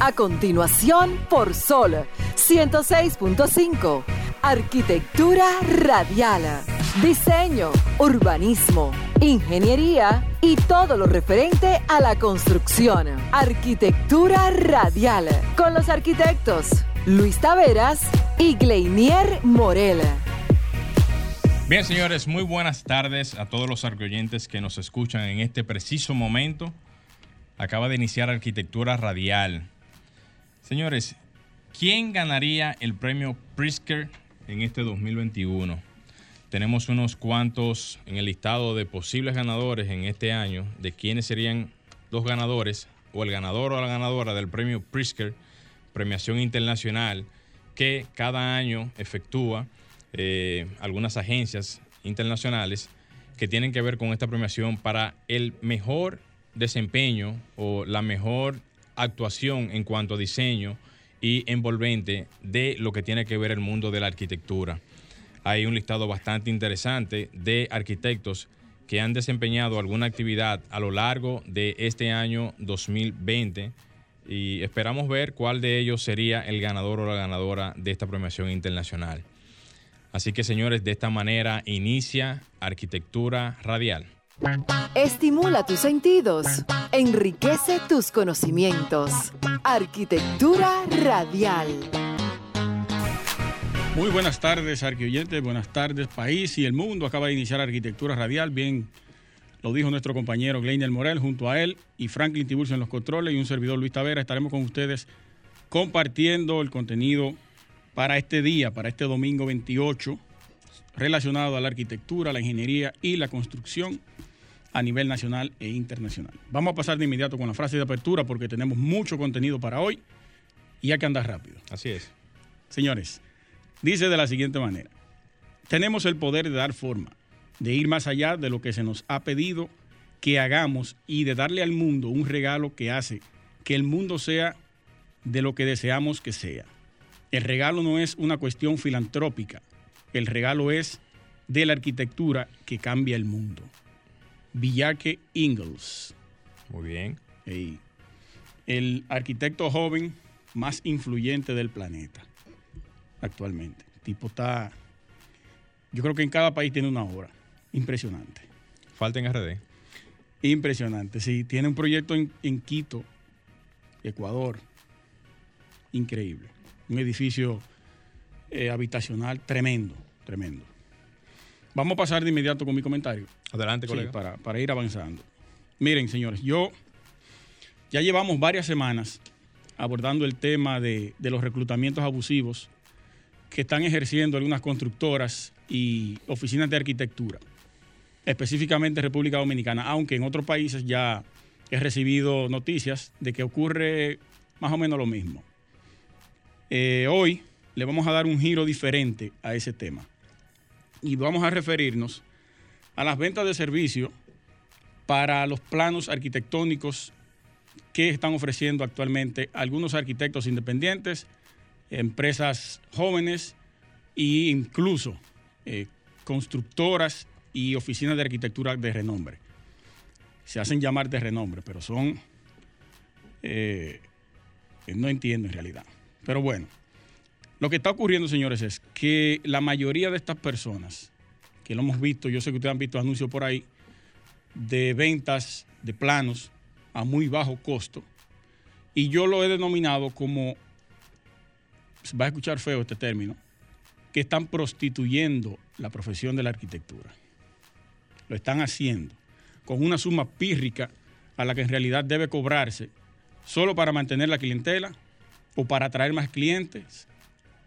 A continuación, por Sol 106.5. Arquitectura radial. Diseño, urbanismo, ingeniería y todo lo referente a la construcción. Arquitectura radial. Con los arquitectos Luis Taveras y Gleinier Morel. Bien, señores, muy buenas tardes a todos los arcoyentes que nos escuchan en este preciso momento. Acaba de iniciar Arquitectura Radial Señores, ¿quién ganaría el premio Prisker en este 2021? Tenemos unos cuantos en el listado de posibles ganadores en este año, de quiénes serían los ganadores o el ganador o la ganadora del premio Prisker, premiación internacional, que cada año efectúa eh, algunas agencias internacionales que tienen que ver con esta premiación para el mejor desempeño o la mejor actuación en cuanto a diseño y envolvente de lo que tiene que ver el mundo de la arquitectura. Hay un listado bastante interesante de arquitectos que han desempeñado alguna actividad a lo largo de este año 2020 y esperamos ver cuál de ellos sería el ganador o la ganadora de esta premiación internacional. Así que señores, de esta manera inicia Arquitectura Radial. Estimula tus sentidos, enriquece tus conocimientos. Arquitectura radial. Muy buenas tardes, arquioyentes, buenas tardes, país y el mundo. Acaba de iniciar Arquitectura Radial, bien lo dijo nuestro compañero Gleiner Morel, junto a él y Franklin Tiburcio en los controles y un servidor Luis Tavera. Estaremos con ustedes compartiendo el contenido para este día, para este domingo 28, relacionado a la arquitectura, la ingeniería y la construcción a nivel nacional e internacional. Vamos a pasar de inmediato con la frase de apertura porque tenemos mucho contenido para hoy y hay que andar rápido. Así es. Señores, dice de la siguiente manera, tenemos el poder de dar forma, de ir más allá de lo que se nos ha pedido que hagamos y de darle al mundo un regalo que hace que el mundo sea de lo que deseamos que sea. El regalo no es una cuestión filantrópica, el regalo es de la arquitectura que cambia el mundo. Villaque Ingalls. Muy bien. el arquitecto joven más influyente del planeta actualmente. El tipo está, yo creo que en cada país tiene una obra. Impresionante. Falta en RD. Impresionante, sí. Tiene un proyecto en, Quito, Ecuador. Increíble. Un edificio eh, habitacional tremendo, tremendo. Vamos a pasar de inmediato con mi comentario. Adelante, colega. para, para ir avanzando. Miren, señores, yo ya llevamos varias semanas abordando el tema de, los reclutamientos abusivos que están ejerciendo algunas constructoras y oficinas de arquitectura, específicamente República Dominicana, aunque en otros países ya he recibido noticias de que ocurre más o menos lo mismo. Eh, hoy le vamos a dar un giro diferente a ese tema y vamos a referirnos a las ventas de servicio para los planos arquitectónicos que están ofreciendo actualmente algunos arquitectos independientes, empresas jóvenes e incluso eh, constructoras y oficinas de arquitectura de renombre. Se hacen llamar de renombre, pero son... Eh, no entiendo en realidad. Pero bueno, lo que está ocurriendo, señores, es que la mayoría de estas personas, que lo hemos visto, yo sé que ustedes han visto anuncios por ahí, de ventas de planos a muy bajo costo, y yo lo he denominado como, va a escuchar feo este término, que están prostituyendo la profesión de la arquitectura. Lo están haciendo con una suma pírrica a la que en realidad debe cobrarse solo para mantener la clientela o para atraer más clientes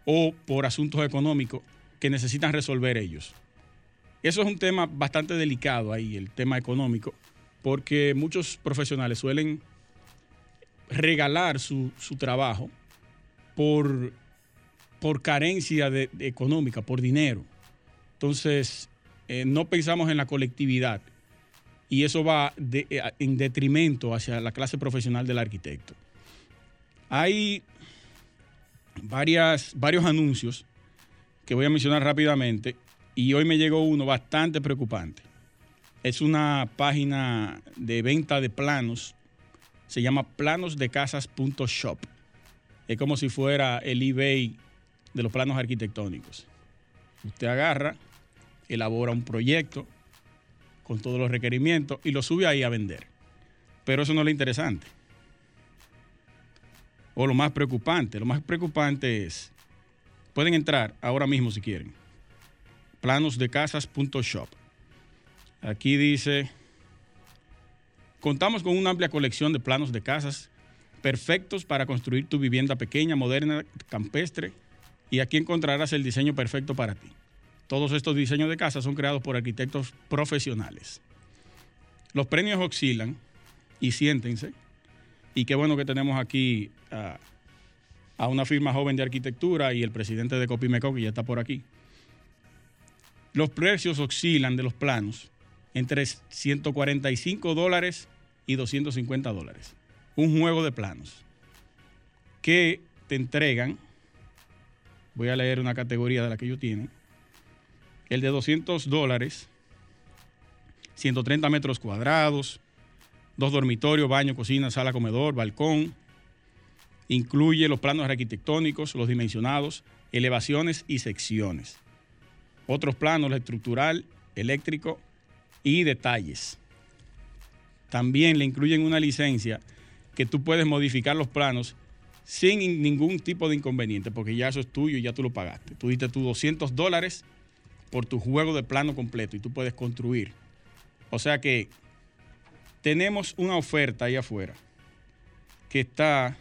o por asuntos económicos que necesitan resolver ellos. Eso es un tema bastante delicado ahí, el tema económico, porque muchos profesionales suelen regalar su, trabajo por, por carencia de, económica, por dinero. Entonces, eh, no pensamos en la colectividad y eso va eh, en detrimento hacia la clase profesional del arquitecto. Hay varias, varios anuncios que voy a mencionar rápidamente y hoy me llegó uno bastante preocupante. Es una página de venta de planos, se llama planosdecasas.shop. es como si fuera el eBay de los planos arquitectónicos. Usted agarra, elabora un proyecto con todos los requerimientos y lo sube ahí a vender. Pero eso no es lo interesante. O lo más preocupante. Lo más preocupante es, pueden entrar ahora mismo si quieren, planosdecasas.shop. Aquí dice, contamos con una amplia colección de planos de casas perfectos para construir tu vivienda pequeña, moderna, campestre, y aquí encontrarás el diseño perfecto para ti. Todos estos diseños de casas son creados por arquitectos profesionales. Los premios oscilan y siéntense. Y qué bueno que tenemos aquí a, a una firma joven de arquitectura y el presidente de Copimeco, que ya está por aquí. Los precios oscilan de los planos entre 145 dólares y 250 dólares. Un juego de planos que te entregan, voy a leer una categoría de la que ellos tienen, el de 200 dólares, 130 metros cuadrados, dos dormitorios, baño, cocina, sala, comedor, balcón. Incluye los planos arquitectónicos, los dimensionados, elevaciones y secciones. Otros planos, estructural, eléctrico y detalles. También le incluyen una licencia que tú puedes modificar los planos sin ningún tipo de inconveniente, porque ya eso es tuyo y ya tú lo pagaste. Tú diste tus 200 dólares por tu juego de plano completo y tú puedes construir. O sea que tenemos una oferta ahí afuera que está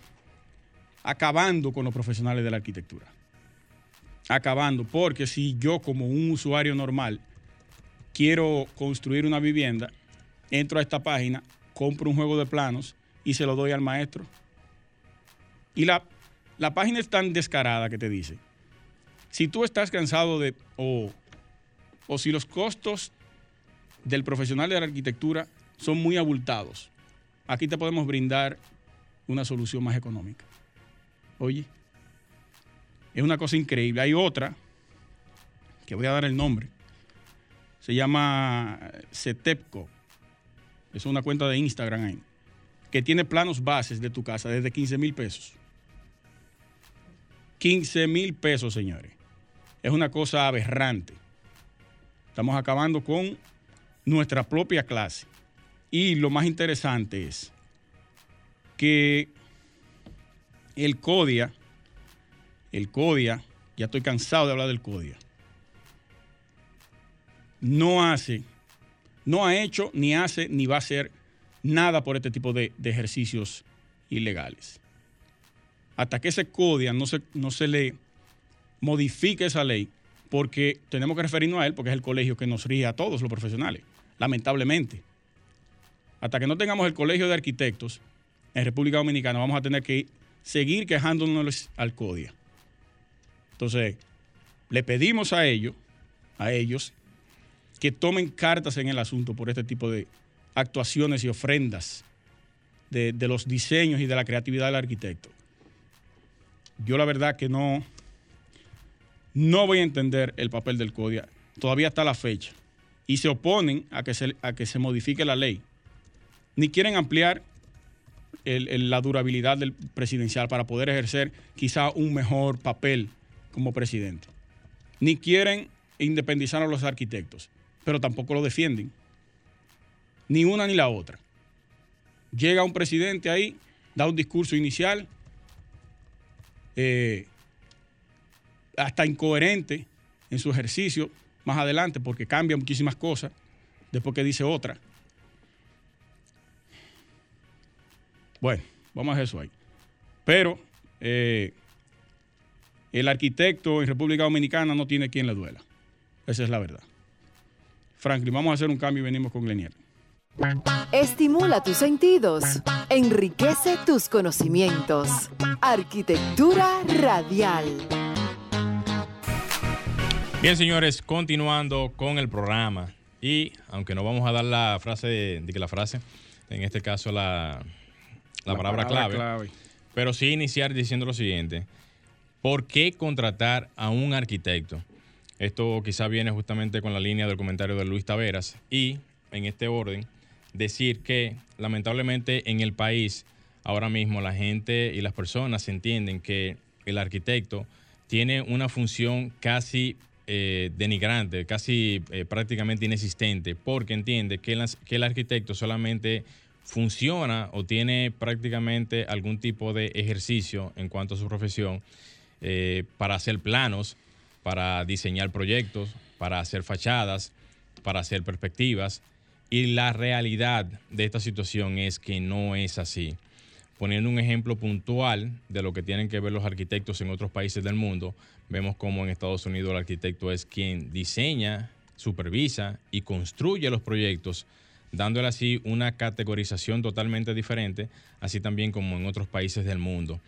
acabando con los profesionales de la arquitectura. Acabando, porque si yo como un usuario normal quiero construir una vivienda, entro a esta página, compro un juego de planos y se lo doy al maestro. Y la, la página es tan descarada que te dice, si tú estás cansado de, o, o si los costos del profesional de la arquitectura son muy abultados, aquí te podemos brindar una solución más económica. Oye, es una cosa increíble. Hay otra, que voy a dar el nombre, se llama Cetepco. Es una cuenta de Instagram ahí, que tiene planos bases de tu casa desde 15 mil pesos. 15 mil pesos, señores. Es una cosa aberrante. Estamos acabando con nuestra propia clase. Y lo más interesante es que el CODIA, el CODIA, ya estoy cansado de hablar del CODIA, no hace, no ha hecho, ni hace, ni va a hacer nada por este tipo de, de ejercicios ilegales. Hasta que ese CODIA no se, no se le modifique esa ley, porque tenemos que referirnos a él, porque es el colegio que nos rige a todos los profesionales, lamentablemente. Hasta que no tengamos el colegio de arquitectos en República Dominicana, vamos a tener que seguir quejándonos al CODIA. Entonces, le pedimos a ellos, a ellos, que tomen cartas en el asunto por este tipo de actuaciones y ofrendas de, los diseños y de la creatividad del arquitecto. Yo la verdad que no, no voy a entender el papel del CODIA. Todavía está la fecha. Y se oponen a que se, a que se modifique la ley. Ni quieren ampliar la durabilidad del presidencial para poder ejercer quizá un mejor papel como presidente. Ni quieren independizar a los arquitectos, pero tampoco lo defienden. Ni una ni la otra. Llega un presidente ahí, da un discurso inicial, eh, hasta incoherente en su ejercicio más adelante, porque cambia muchísimas cosas, después que dice otra. Bueno, vamos a eso ahí. Pero eh, el arquitecto en República Dominicana no tiene quien le duela. Esa es la verdad. Franklin, vamos a hacer un cambio y venimos con Glenier. Estimula tus sentidos, enriquece tus conocimientos. Arquitectura radial. Bien, señores, continuando con el programa. Y aunque no vamos a dar la frase, de, de que la frase, en este caso la, la, la palabra, palabra clave, clave, pero sí iniciar diciendo lo siguiente. ¿Por qué contratar a un arquitecto? Esto quizá viene justamente con la línea del comentario de Luis Taveras y en este orden decir que lamentablemente en el país ahora mismo la gente y las personas entienden que el arquitecto tiene una función casi eh, denigrante, casi eh, prácticamente inexistente, porque entiende que, que el arquitecto solamente funciona o tiene prácticamente algún tipo de ejercicio en cuanto a su profesión eh, para hacer planos, para diseñar proyectos, para hacer fachadas, para hacer perspectivas. Y la realidad de esta situación es que no es así. Poniendo un ejemplo puntual de lo que tienen que ver los arquitectos en otros países del mundo, vemos como en Estados Unidos el arquitecto es quien diseña, supervisa y construye los proyectos dándole así una categorización totalmente diferente, así también como en otros países del mundo.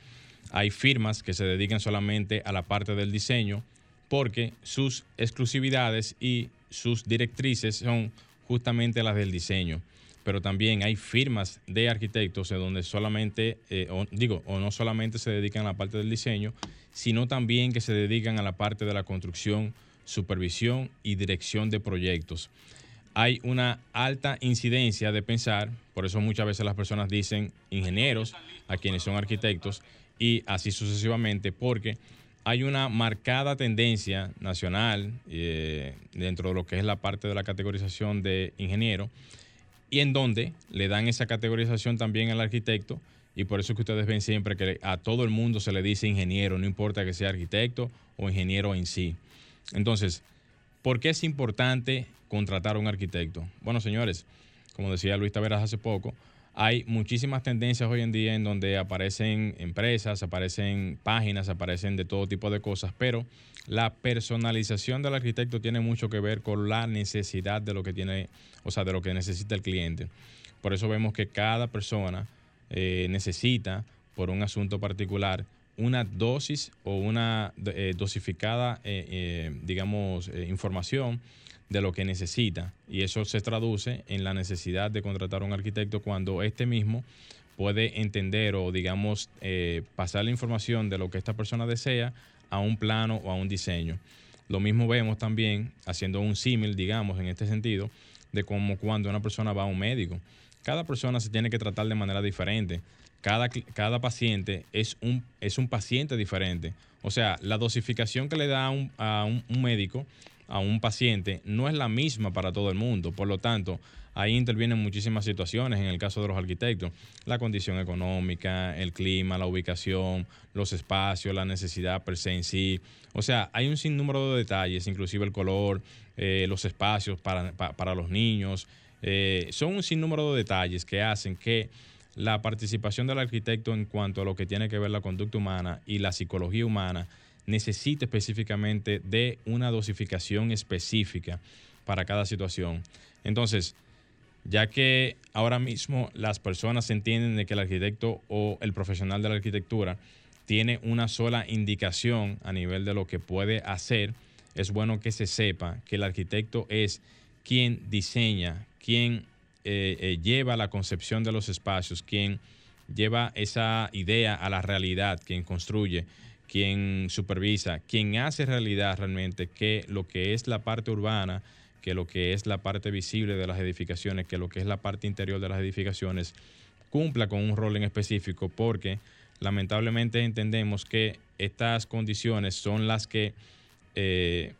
Hay firmas que se dedican solamente a la parte del diseño porque sus exclusividades y sus directrices son justamente las del diseño. Pero también hay firmas de arquitectos en donde solamente, eh, digo, o no solamente se dedican a la parte del diseño, sino también que se dedican a la parte de la construcción, supervisión y dirección de proyectos hay una alta incidencia de pensar, por eso muchas veces las personas dicen ingenieros a quienes son arquitectos y así sucesivamente, porque hay una marcada tendencia nacional eh, dentro de lo que es la parte de la categorización de ingeniero y en donde le dan esa categorización también al arquitecto y por eso que ustedes ven siempre que a todo el mundo se le dice ingeniero, no importa que sea arquitecto o ingeniero en sí. Entonces, ¿por qué es importante contratar a un arquitecto. Bueno, señores, como decía Luis Taveras hace poco, hay muchísimas tendencias hoy en día en donde aparecen empresas, aparecen páginas, aparecen de todo tipo de cosas, pero la personalización del arquitecto tiene mucho que ver con la necesidad de lo que tiene, o sea, de lo que necesita el cliente. Por eso vemos que cada persona eh, necesita, por un asunto particular, una dosis o una eh, dosificada, eh, digamos, información de lo que necesita. Y eso se traduce en la necesidad de contratar a un arquitecto cuando este mismo puede entender o, digamos, eh, pasar la información de lo que esta persona desea a un plano o a un diseño. Lo mismo vemos también, haciendo un símil, digamos, en este sentido, de cómo cuando una persona va a un médico. Cada persona se tiene que tratar de manera diferente. Cada, cada paciente es un, es un paciente diferente. O sea, la dosificación que le da a un médico a un paciente no es la misma para todo el mundo. Por lo tanto, ahí intervienen muchísimas situaciones en el caso de los arquitectos. La condición económica, el clima, la ubicación, los espacios, la necesidad per se en sí. O sea, hay un sinnúmero de detalles, inclusive el color, eh, los espacios para, los niños. Eh, son un sinnúmero de detalles que hacen que la participación del arquitecto en cuanto a lo que tiene que ver la conducta humana y la psicología humana necesita específicamente de una dosificación específica para cada situación. Entonces, ya que ahora mismo las personas entienden de que el arquitecto o el profesional de la arquitectura tiene una sola indicación a nivel de lo que puede hacer, es bueno que se sepa que el arquitecto es quien diseña, quien eh, eh, lleva la concepción de los espacios, quien lleva esa idea a la realidad, quien construye quien supervisa, quien hace realidad realmente que lo que es la parte urbana, que lo que es la parte visible de las edificaciones, que lo que es la parte interior de las edificaciones, cumpla con un rol en específico, porque lamentablemente entendemos que estas condiciones son las que, eh,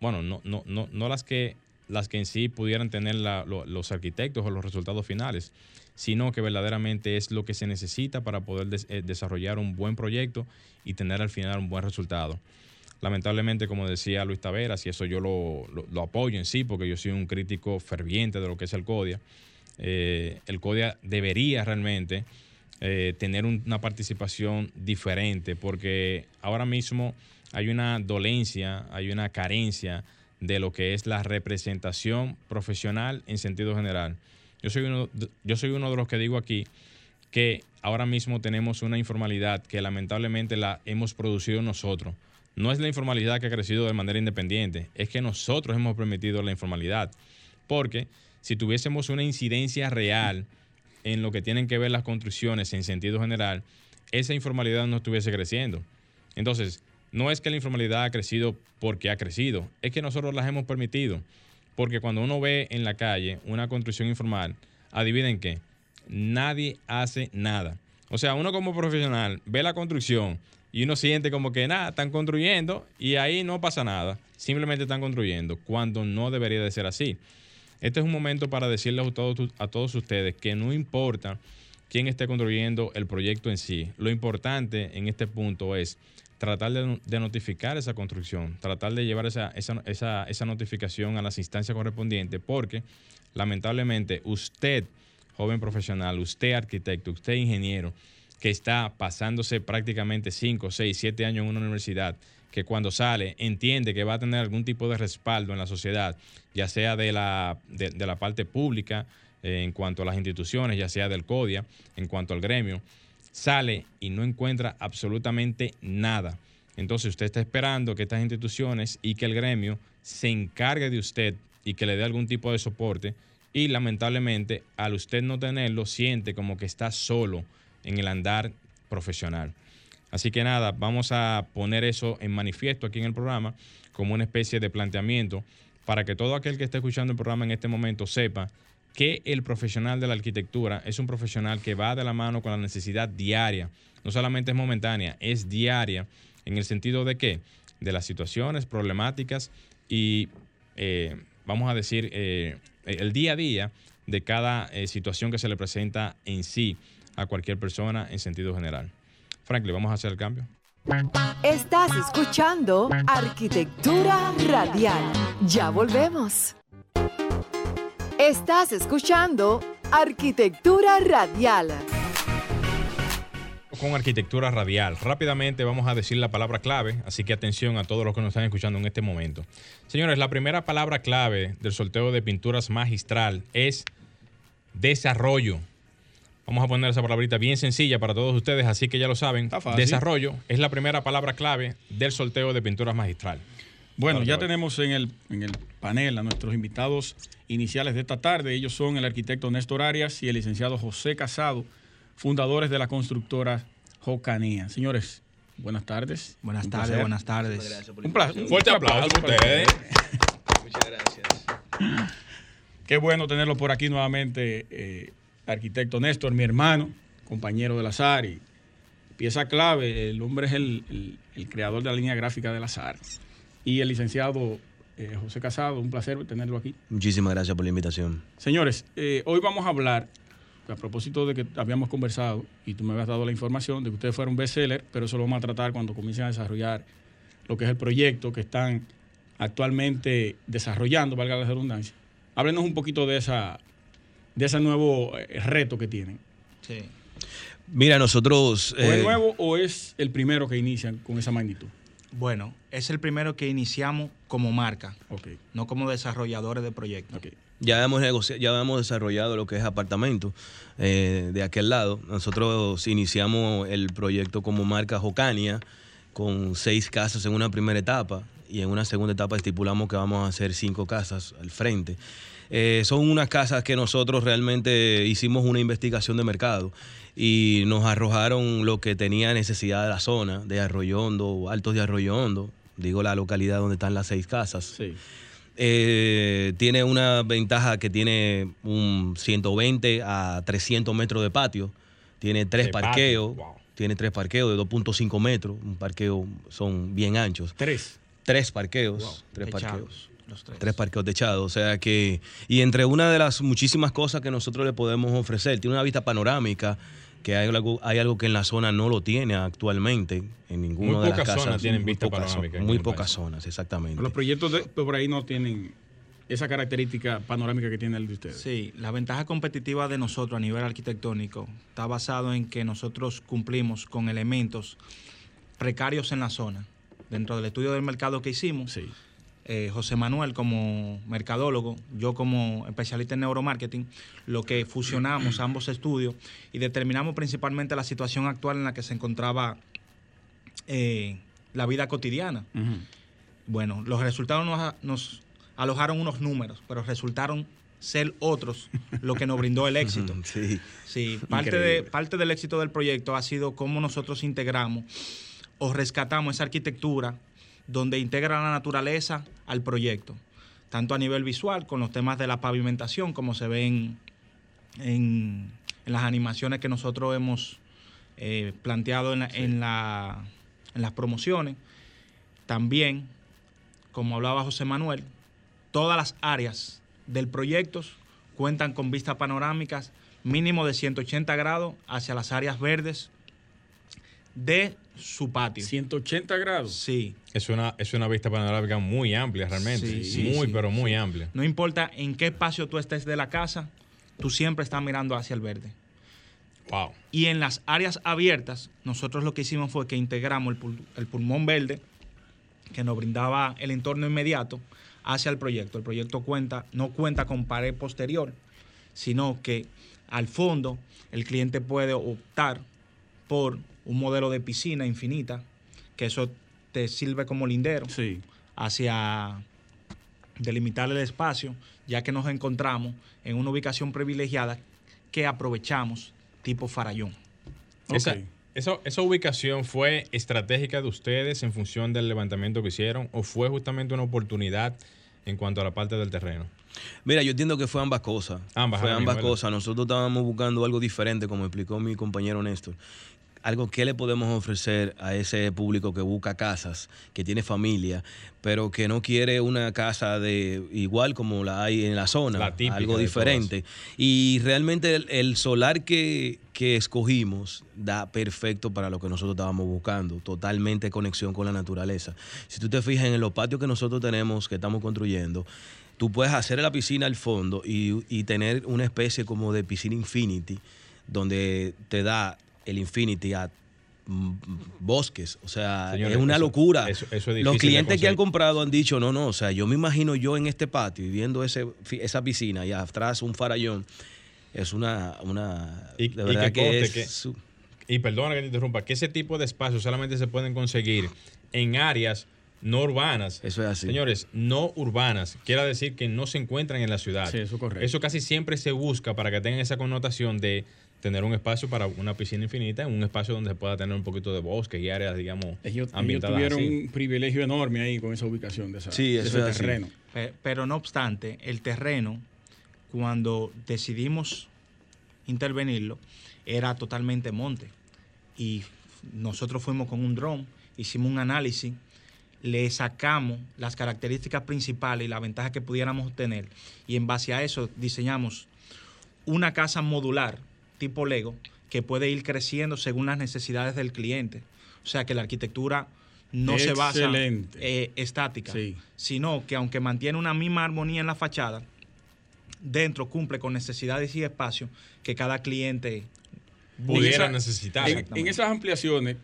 bueno, no, no, no, no las que las que en sí pudieran tener los arquitectos o los resultados finales, sino que verdaderamente es lo que se necesita para poder eh, desarrollar un buen proyecto y tener al final un buen resultado. Lamentablemente, como decía Luis Taveras, y eso yo lo, apoyo en sí, porque yo soy un crítico ferviente de lo que es el CODIA, eh, el CODIA debería realmente eh, tener una participación diferente, porque ahora mismo hay una dolencia, hay una carencia de lo que es la representación profesional en sentido general. Yo soy uno, yo soy uno de los que digo aquí que ahora mismo tenemos una informalidad que lamentablemente la hemos producido nosotros. No es la informalidad que ha crecido de manera independiente, es que nosotros hemos permitido la informalidad. Porque si tuviésemos una incidencia real en lo que tienen que ver las construcciones en sentido general, esa informalidad no estuviese creciendo. Entonces, no es que la informalidad ha crecido porque ha crecido, es que nosotros las hemos permitido. Porque cuando uno ve en la calle una construcción informal, adivinen qué, nadie hace nada. O sea, uno como profesional ve la construcción y uno siente como que nada, están construyendo y ahí no pasa nada. Simplemente están construyendo cuando no debería de ser así. Este es un momento para decirles a todos, a todos ustedes que no importa quién esté construyendo el proyecto en sí. Lo importante en este punto es tratar de, notificar esa construcción, tratar de llevar esa, esa, esa, notificación a las instancias correspondientes, porque lamentablemente usted, joven profesional, usted arquitecto, usted ingeniero, que está pasándose prácticamente 5, 6, 7 años en una universidad, que cuando sale entiende que va a tener algún tipo de respaldo en la sociedad, ya sea de la, de, la parte pública, eh, en cuanto a las instituciones, ya sea del CODIA, en cuanto al gremio, sale y no encuentra absolutamente nada. Entonces usted está esperando que estas instituciones y que el gremio se encargue de usted y que le dé algún tipo de soporte y lamentablemente al usted no tenerlo siente como que está solo en el andar profesional. Así que nada, vamos a poner eso en manifiesto aquí en el programa como una especie de planteamiento para que todo aquel que esté escuchando el programa en este momento sepa que el profesional de la arquitectura es un profesional que va de la mano con la necesidad diaria. No solamente es momentánea, es diaria en el sentido de que de las situaciones problemáticas y eh, vamos a decir eh, el día a día de cada eh, situación que se le presenta en sí a cualquier persona en sentido general. Franklin, vamos a hacer el cambio. Estás escuchando Arquitectura Radial. Ya volvemos. Estás escuchando Arquitectura Radial. Con arquitectura radial. Rápidamente vamos a decir la palabra clave, así que atención a todos los que nos están escuchando en este momento. Señores, la primera palabra clave del sorteo de pinturas magistral es desarrollo. Vamos a poner esa palabrita bien sencilla para todos ustedes, así que ya lo saben. Desarrollo es la primera palabra clave del sorteo de pinturas magistral. Bueno, ya tenemos en el, en el panel a nuestros invitados iniciales de esta tarde. Ellos son el arquitecto Néstor Arias y el licenciado José Casado, fundadores de la constructora Jocanía. Señores, buenas tardes. Buenas tardes, buenas tardes. Un, placer, fuerte aplauso para ustedes. Muchas gracias. Qué bueno tenerlo por aquí nuevamente, eh, arquitecto Néstor, mi hermano, compañero del azar y pieza clave. El hombre es el, el creador de la línea gráfica del azar. Y el licenciado eh, José Casado, un placer tenerlo aquí. Muchísimas gracias por la invitación. Señores, eh, hoy vamos a hablar, a propósito de que habíamos conversado y tú me habías dado la información de que ustedes fueron bestseller, pero eso lo vamos a tratar cuando comiencen a desarrollar lo que es el proyecto que están actualmente desarrollando, valga la redundancia. Háblenos un poquito de esa de ese nuevo eh, reto que tienen. Sí. Mira, nosotros... ¿O es nuevo o es el primero que inician con esa magnitud? Bueno, es el primero que iniciamos como marca, no como desarrolladores de proyectos. Ya hemos, ya hemos desarrollado lo que es apartamento eh, de aquel lado. Nosotros iniciamos el proyecto como marca Jocania con seis casas en una primera etapa y en una segunda etapa estipulamos que vamos a hacer cinco casas al frente. Eh, son unas casas que nosotros realmente hicimos una investigación de mercado y nos arrojaron lo que tenía necesidad de la zona, de Arroyo Hondo, Altos de Arroyo Hondo, digo la localidad donde están las seis casas. Eh, tiene una ventaja que tiene un 120 a 300 metros de patio, tiene tres parqueos, tiene tres parqueos de 2.5 metros, un parqueo son bien anchos. Tres. Tres parqueos, tres parqueos. tres. parqueos techados. O sea que, y entre una de las muchísimas cosas que nosotros le podemos ofrecer, tiene una vista panorámica que hay algo, hay algo que en la zona no lo tiene actualmente en ninguna de las casas. Muy pocas tienen vista panorámica. Muy pocas zonas, exactamente. Los proyectos por ahí no tienen esa característica panorámica que tiene el de ustedes. Sí, la ventaja competitiva de nosotros a nivel arquitectónico está basado en que nosotros cumplimos con elementos precarios en la zona. Dentro del estudio del mercado que hicimos, sí eh, José Manuel como mercadólogo, yo como especialista en neuromarketing, lo que fusionamos ambos estudios y determinamos principalmente la situación actual en la que se encontraba eh, la vida cotidiana. Bueno, los resultados nos, alojaron unos números, pero resultaron ser otros lo que nos brindó el éxito. Sí, sí parte, de, parte del éxito del proyecto ha sido cómo nosotros integramos o rescatamos esa arquitectura donde integra la naturaleza al proyecto, tanto a nivel visual, con los temas de la pavimentación, como se ven en, las animaciones que nosotros hemos eh, planteado en, en, la, en las promociones. También, como hablaba José Manuel, todas las áreas del proyecto cuentan con vistas panorámicas mínimo de 180 grados hacia las áreas verdes de su patio. 180 grados. Sí. Es una, es una vista panorámica muy amplia realmente. muy, pero muy amplia. No importa en qué espacio tú estés de la casa, tú siempre estás mirando hacia el verde. Wow. Y en las áreas abiertas, nosotros lo que hicimos fue que integramos el, pulmón verde, que nos brindaba el entorno inmediato, hacia el proyecto. El proyecto cuenta, no cuenta con pared posterior, sino que al fondo el cliente puede optar por un modelo de piscina infinita, que eso te sirve como lindero hacia delimitar el espacio, ya que nos encontramos en una ubicación privilegiada que aprovechamos tipo Farallón. Esa, esa, ubicación fue estratégica de ustedes en función del levantamiento que hicieron o fue justamente una oportunidad en cuanto a la parte del terreno? Mira, yo entiendo que fue ambas cosas. Ambas, fue ambas cosas. Nosotros estábamos buscando algo diferente, como explicó mi compañero Néstor algo que le podemos ofrecer a ese público que busca casas, que tiene familia, pero que no quiere una casa de igual como la hay en la zona, algo diferente. Y realmente el, solar que, que, escogimos da perfecto para lo que nosotros estábamos buscando, totalmente conexión con la naturaleza. Si tú te fijas en los patios que nosotros tenemos, que estamos construyendo, tú puedes hacer la piscina al fondo y, y tener una especie como de piscina infinity, donde te da el Infinity a mm, bosques, o sea, es una locura. Los clientes que han comprado han dicho, no, no, o sea, yo me imagino yo en este patio y viendo ese, esa piscina y atrás un farallón, es una, una y, de verdad que, es, y perdona que te interrumpa, que ese tipo de espacios solamente se pueden conseguir en áreas no urbanas. Eso es así. Señores, no urbanas. Quiere decir que no se encuentran en la ciudad. Sí, eso correcto. Eso casi siempre se busca para que tengan esa connotación de tener un espacio para una piscina infinita, un espacio donde se pueda tener un poquito de bosque y áreas, digamos, ellos, ambientadas. Ellos tuvieron un privilegio enorme ahí con esa ubicación de, esa, sí, ese terreno. Pero, no obstante, el terreno, cuando decidimos intervenirlo, era totalmente monte. Y nosotros fuimos con un dron, hicimos un análisis, le sacamos las características principales y la ventaja que pudiéramos obtener. Y en base a eso diseñamos una casa modular tipo Lego que puede ir creciendo según las necesidades del cliente. O sea que la arquitectura no se basa eh, estática, sino que aunque mantiene una misma armonía en la fachada, dentro cumple con necesidades y espacios que cada cliente pudiera necesitar. En, esas ampliaciones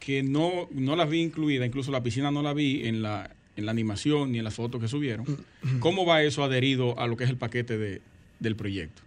que no, no las vi incluidas, incluso la piscina no la vi en la, en la animación ni en las fotos que subieron, ¿cómo va eso adherido a lo que es el paquete de, del proyecto?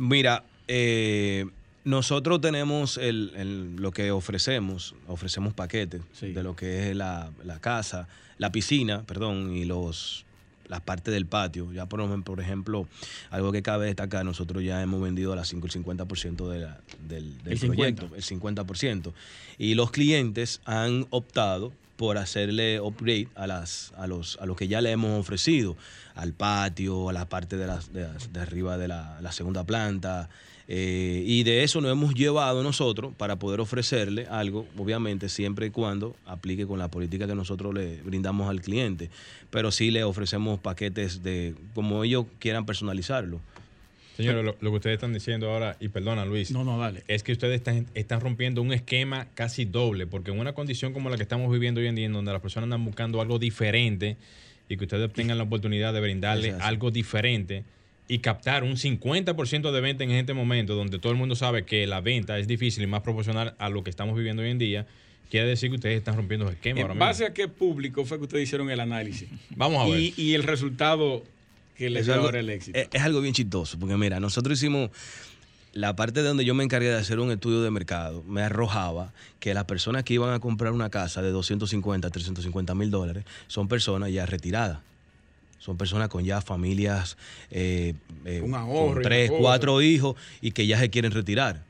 Mira, eh, nosotros tenemos lo que ofrecemos, ofrecemos paquetes de lo que es la, casa, la piscina, perdón, y los las partes del patio. Ya por, por ejemplo, algo que cabe destacar, nosotros ya hemos vendido a las 5 el 50% de del, del proyecto, el 50%. Y los clientes han optado por hacerle upgrade a, las, a, los, a lo que ya le hemos ofrecido, al patio, a la parte de, las, de, arriba de la, segunda planta. Eh, y de eso nos hemos llevado nosotros para poder ofrecerle algo, obviamente siempre y cuando aplique con la política que nosotros le brindamos al cliente. Pero sí le ofrecemos paquetes de como ellos quieran personalizarlo. Señores, lo, que ustedes están diciendo ahora, y perdona Luis, no, no, dale. es que ustedes están, están rompiendo un esquema casi doble, porque en una condición como la que estamos viviendo hoy en día, en donde las personas andan buscando algo diferente y que ustedes tengan la oportunidad de brindarle algo diferente y captar un 50% de venta en este momento, donde todo el mundo sabe que la venta es difícil y más proporcional a lo que estamos viviendo hoy en día, quiere decir que ustedes están rompiendo el esquema. ¿En base a qué público fue que ustedes hicieron el análisis? Vamos a ver. Y, y el resultado es algo, el éxito. Es, algo bien chistoso, porque mira, nosotros hicimos la parte de donde yo me encargué de hacer un estudio de mercado, me arrojaba que las personas que iban a comprar una casa de 250, 350 mil dólares son personas ya retiradas. Son personas con ya familias, eh, eh, con tres, cuatro hijos y que ya se quieren retirar.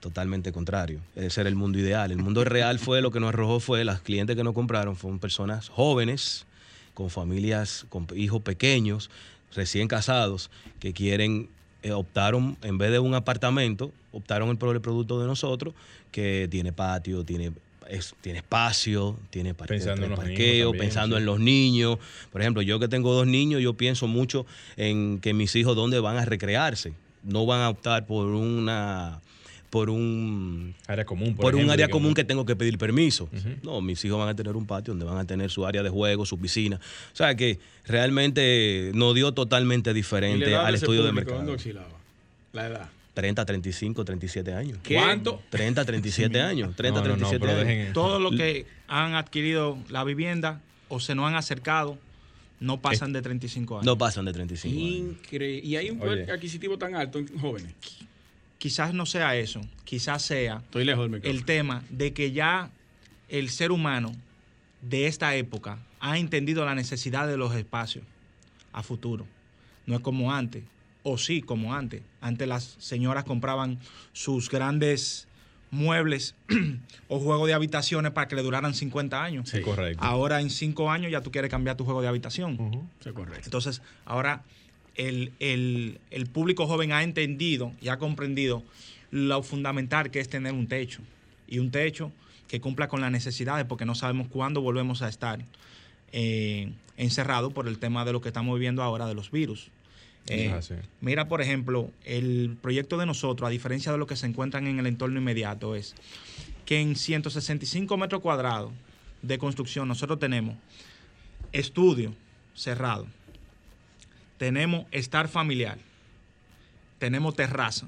Totalmente contrario. Ese era el mundo ideal. El mundo real fue lo que nos arrojó fue las clientes que nos compraron fueron personas jóvenes, con familias, con hijos pequeños, recién casados que quieren eh, optaron, en vez de un apartamento, optaron por el producto de nosotros, que tiene patio, tiene, es- tiene espacio, tiene parque- Pensando en los parqueo, también, pensando sí. en los niños. Por ejemplo, yo que tengo dos niños, yo pienso mucho en que mis hijos dónde van a recrearse. No van a optar por una por un Área común, por, por, un área que común no- que tengo que pedir permiso. No, mis hijos van a tener un patio donde van a tener su área de juego, su piscina. O sea que realmente nos dio totalmente ¿Y la diferente al estudio de mercado. La edad. 30, 35, 37 años. ¿Qué? ¿Cuánto? 30, 37 años. 30, No, no, no, 37 pero años. Todos los que han adquirido la vivienda o se nos han acercado no pasan de 35 años. No pasan de 35 años. Increíble. Y hay un Oye. poder adquisitivo tan alto en jóvenes. Quizás no sea eso, quizás sea Estoy lejos del micrófono. el tema de que ya el ser humano de esta época ha entendido la necesidad de los espacios a futuro. No es como antes, o sí como antes. Antes las señoras compraban sus grandes muebles o juegos de habitaciones para que le duraran 50 años. Sí, correcto. Ahora en 5 años ya tú quieres cambiar tu juego de habitación. Es correcto. Entonces, ahora el, el- el público joven ha entendido y ha comprendido lo fundamental que es tener un techo. Y un techo que cumpla con las necesidades, porque no sabemos cuándo volvemos a estar eh, encerrados por el tema de lo que estamos viviendo ahora de los virus. Eh, Ah, sí. Mira, por ejemplo, el proyecto de nosotros, a diferencia de lo que se encuentran en el entorno inmediato, es que en 165 metros cuadrados de construcción nosotros tenemos estudio cerrado, tenemos estar familiar, tenemos terraza,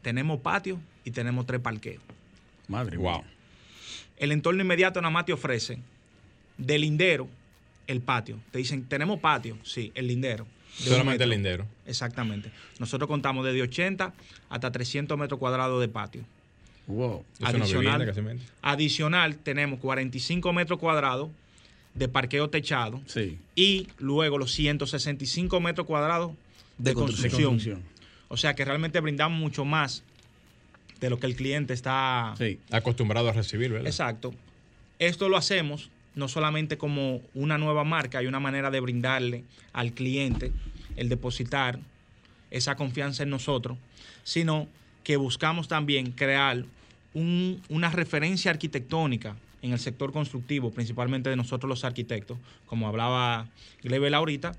tenemos patio y tenemos tres parqueos. Madre Wow. mía. El entorno inmediato nada más te ofrece del lindero el patio. Te dicen, tenemos patio, sí, el lindero. Solamente el lindero. Exactamente. Nosotros contamos desde 80 hasta 300 metros cuadrados de patio. Wow. Es una Adicional. vivienda casi. Adicional, tenemos 45 metros cuadrados de parqueo techado Sí. y luego los 165 metros cuadrados de, De construcción. O sea que realmente brindamos mucho más de lo que el cliente está Sí. Acostumbrado a recibir, ¿verdad? Exacto. Esto lo hacemos no solamente como una nueva marca, hay una manera de brindarle al cliente el depositar esa confianza en nosotros, sino que buscamos también crear un- una referencia arquitectónica en el sector constructivo, principalmente de nosotros los arquitectos, como hablaba Glebel ahorita,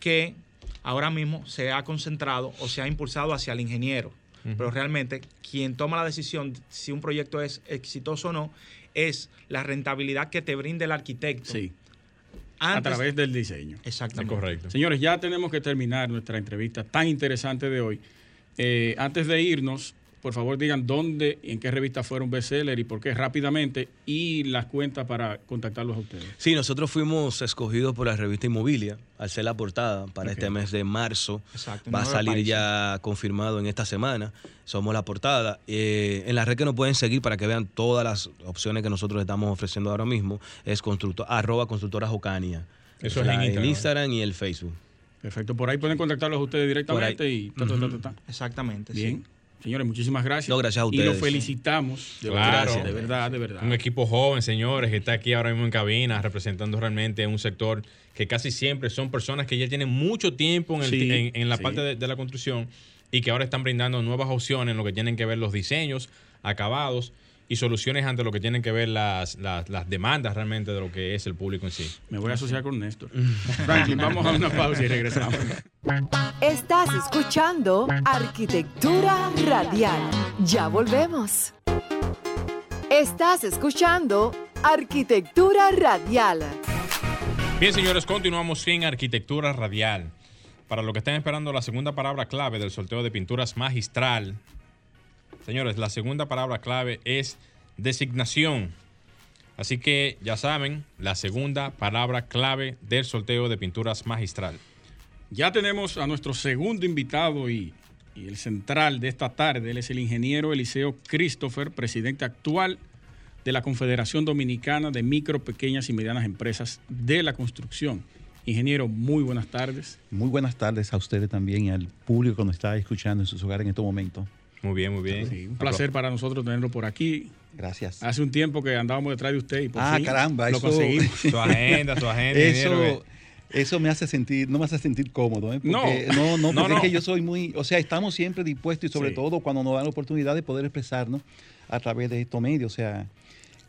que ahora mismo se ha concentrado o se ha impulsado hacia el ingeniero. Pero realmente quien toma la decisión si un proyecto es exitoso o no es la rentabilidad que te brinde el arquitecto. Sí. A través del diseño. Es Exactamente. correcto. Señores, ya tenemos que terminar nuestra entrevista tan interesante de hoy. Eh, antes de irnos, por favor digan dónde y en qué revista fueron bestseller y por qué rápidamente y las cuentas para contactarlos a ustedes. Sí, nosotros fuimos escogidos por la revista Inmobilia al ser la portada para este mes de marzo. Exacto, Va a salir ya confirmado en esta semana. Somos la portada. Eh, en la red que nos pueden seguir para que vean todas las opciones que nosotros estamos ofreciendo ahora mismo es constructor, arroba constructora Jocania. Eso es en el Instagram. Instagram y el Facebook. Perfecto, por ahí pueden contactarlos a ustedes directamente y ta, ta, ta, ta, ta. Exactamente. sí. Señores, muchísimas gracias. No, gracias a Y los ustedes. felicitamos. De Claro. verdad, de verdad, de verdad. Un equipo joven, señores, que está aquí ahora mismo en cabina representando realmente un sector que casi siempre son personas que ya tienen mucho tiempo en, el- Sí, en- en la sí. parte de, de la construcción y que ahora están brindando nuevas opciones en lo que tienen que ver los diseños, acabados y soluciones ante lo que tienen que ver las, las, las demandas realmente de lo que es el público en sí. Me voy a asociar con Néstor. Franklin, vamos a una pausa y regresamos. Estás escuchando Arquitectura Radial. Ya volvemos. Estás escuchando Arquitectura Radial. Bien, señores, continuamos en Arquitectura Radial. Para lo que están esperando la segunda palabra clave del sorteo de pinturas magistral. Señores, la segunda palabra clave es designación. Así que ya saben, la segunda palabra clave del sorteo de pinturas magistral. Ya tenemos a nuestro segundo invitado y, y el central de esta tarde. Él es el ingeniero Eliseo Christopher, presidente actual de la Confederación Dominicana de Micro, Pequeñas y Medianas Empresas de la Construcción. Ingeniero, muy buenas tardes. Muy buenas tardes a ustedes también y al público que nos está escuchando en sus hogares en estos momentos. Muy bien, muy bien. Sí, un placer para nosotros tenerlo por aquí. Gracias. Hace un tiempo que andábamos detrás de usted y por Ah, fin caramba, lo eso- conseguimos. Su agenda, su agenda. Eso, Eso me hace sentir, no me hace sentir cómodo, ¿eh? No. Porque- no, no, No, porque no. es que yo soy muy, o sea, estamos siempre dispuestos y sobre Sí. todo cuando nos dan la oportunidad de poder expresarnos a través de estos medios, o sea,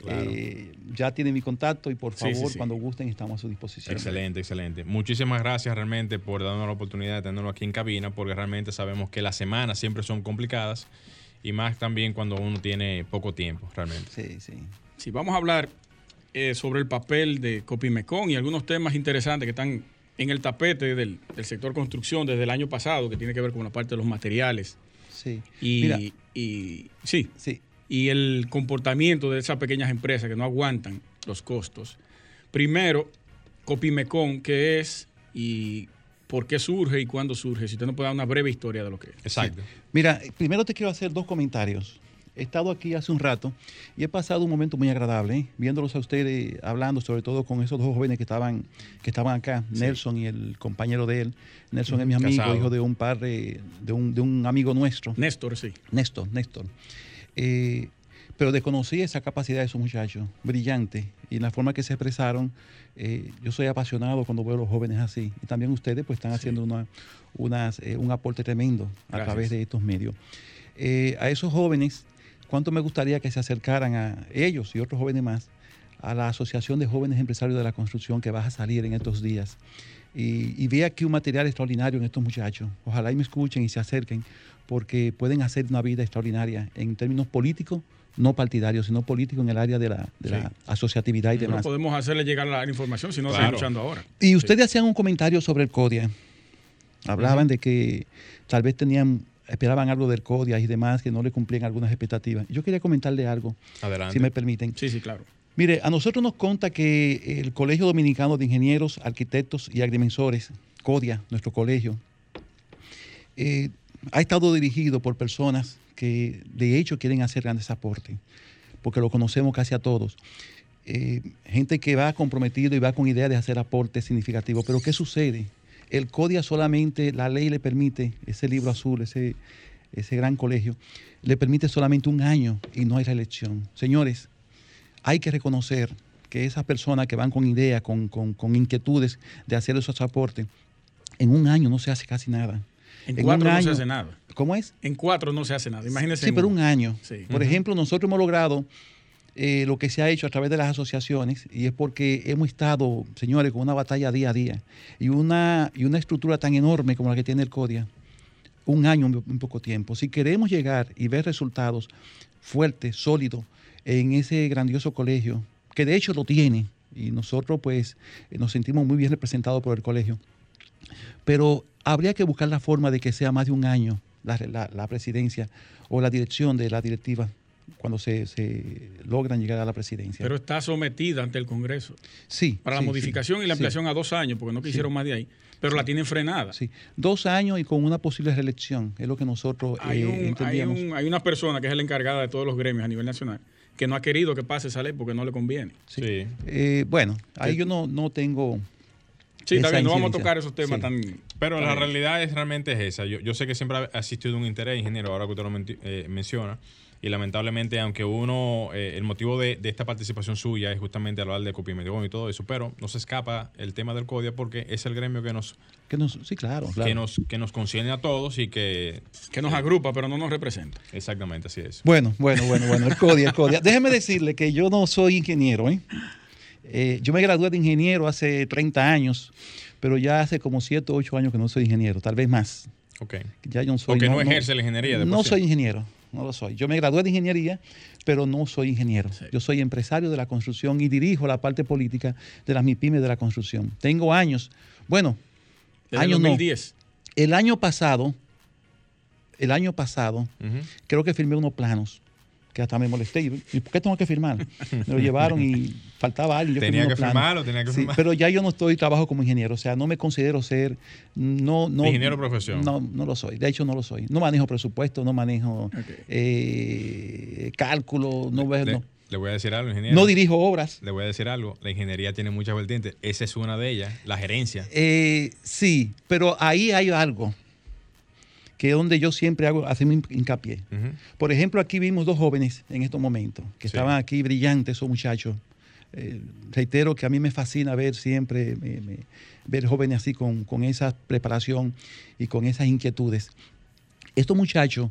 Claro. eh, ya tienen mi contacto y por Sí, sí, favor, sí. cuando gusten, estamos a su disposición. Excelente, excelente. Muchísimas gracias realmente por darnos la oportunidad de tenerlo aquí en cabina, porque realmente sabemos que las semanas siempre son complicadas y más también cuando uno tiene poco tiempo, realmente. Sí, sí. Sí, vamos a hablar eh, sobre el papel de Copimecon y algunos temas interesantes que están en el tapete del, del sector construcción desde el año pasado, que tiene que ver con la parte de los materiales. Sí. Y, Mira, y sí, sí. Y el comportamiento de esas pequeñas empresas que no aguantan los costos. Primero, Copimecon, ¿qué es y por qué surge y cuándo surge? Si usted nos puede dar una breve historia de lo que es. Exacto. Mira, primero te quiero hacer dos comentarios. He estado aquí hace un rato y he pasado un momento muy agradable, ¿eh? viéndolos a ustedes hablando, sobre todo con esos dos jóvenes que estaban, que estaban acá, Nelson y el compañero de él. Nelson es mi amigo, Casado. hijo de un par de, de un, de un amigo nuestro. Néstor, sí. Néstor, Néstor. Eh, pero desconocí esa capacidad de esos muchachos, brillante, y la forma que se expresaron. eh, yo soy apasionado cuando veo a los jóvenes así. Y también ustedes pues están haciendo una, unas, eh, un aporte tremendo a través de estos medios. Eh, a esos jóvenes, ¿cuánto me gustaría que se acercaran a ellos y otros jóvenes más a la Asociación de Jóvenes Empresarios de la Construcción que va a salir en estos días? Y, y vea aquí un material extraordinario en estos muchachos. Ojalá y me escuchen y se acerquen, porque pueden hacer una vida extraordinaria en términos políticos, no partidarios, sino políticos en el área de la, de la asociatividad y No demás. podemos hacerle llegar la información si no Claro. está escuchando ahora. Y ustedes hacían un comentario sobre el CODIA. Hablaban de que tal vez tenían, esperaban algo del CODIA y demás, que no le cumplían algunas expectativas. Yo quería comentarle algo, Adelante. si me permiten. Sí, sí, claro. Mire, a nosotros nos conta que el Colegio Dominicano de Ingenieros, Arquitectos y Agrimensores, CODIA, nuestro colegio, eh, ha estado dirigido por personas que de hecho quieren hacer grandes aportes, porque lo conocemos casi a todos. Eh, gente que va comprometido y va con idea de hacer aportes significativos. Pero ¿qué sucede? El CODIA solamente, la ley le permite, ese libro azul, ese, ese gran colegio, le permite solamente un año y no hay reelección. Señores, hay que reconocer que esas personas que van con ideas, con, con- con inquietudes de hacer esos aportes, en un año no se hace casi nada. En, En cuatro un no se año- hace nada. ¿Cómo es? En cuatro no se hace nada. Imagínese. Sí, pero un año. Sí. Por ejemplo, nosotros hemos logrado eh, lo que se ha hecho a través de las asociaciones y es porque hemos estado, señores, con una batalla día a día y una, y una estructura tan enorme como la que tiene el CODIA, un año, un, un poco tiempo. Si queremos llegar y ver resultados fuertes, sólidos en ese grandioso colegio, que de hecho lo tiene, y nosotros pues eh, nos sentimos muy bien representados por el colegio, pero habría que buscar la forma de que sea más de un año la, la- la presidencia o la dirección de la directiva cuando se, se logran llegar a la presidencia. Pero está sometida ante el Congreso sí. para sí, la modificación sí, y la sí, ampliación a dos años, porque no quisieron más de ahí. Pero la tienen frenada. Sí, dos años y con una posible reelección, es lo que nosotros Hay, eh, un- hay, entendíamos. un- hay una persona que es la encargada de todos los gremios a nivel nacional que no ha querido que pase esa ley porque no le conviene. Sí. Eh, bueno, ahí yo no, no tengo... Sí, está bien, no vamos a tocar esos temas Sí. tan... Pero la realidad es realmente es esa. Yo, yo sé que siempre ha existido un interés, ingeniero, ahora que usted lo eh, menciona. Y lamentablemente, aunque uno, eh, el motivo de, de esta participación suya es justamente hablar de Copimedón y todo eso, pero no se escapa el tema del CODIA porque es el gremio que nos, Que nos, sí, claro, claro. que nos, que nos concierne a todos y que que nos agrupa, pero no nos representa. exactamente así es. Bueno, bueno, bueno, bueno, el CODIA, el CODIA. Déjeme decirle que yo no soy ingeniero, ¿eh? Eh, yo me gradué de ingeniero hace 30 años, pero ya hace como 7 o 8 años que no soy ingeniero, tal vez más. Ok. Ya yo no soy. Porque no ejerce la ingeniería de No soy ingeniero, no lo soy. Yo me gradué de ingeniería, pero no soy ingeniero. Sí. Yo soy empresario de la construcción y dirijo la parte política de las MIPIMES de la construcción. Tengo años, bueno, Desde el años no. 2010. El año pasado, el año pasado, creo que firmé unos planos que hasta me molesté. ¿Y por qué tengo que firmar? Me lo llevaron y faltaba alguien. yo Tenía que firmarlo, tenía que Sí, firmar. pero ya yo no estoy trabajo como ingeniero, o sea, no me considero ser, no, no. Ingeniero profesión. No, no lo soy. De hecho, no lo soy. No manejo presupuesto, no manejo Ok. eh, cálculo, no, ve- Le, no, le voy a decir algo, ingeniero. no dirijo obras. Le voy a decir algo. La ingeniería tiene muchas vertientes. Esa es una de ellas, la gerencia. Eh, sí, pero ahí hay algo que es donde yo siempre hago, hacemos hincapié. Por ejemplo, aquí vimos dos jóvenes en estos momentos, que Sí. estaban aquí brillantes, esos muchachos, eh, reitero que a mí me fascina ver siempre, ver jóvenes así con, con esa preparación y con esas inquietudes. Estos muchachos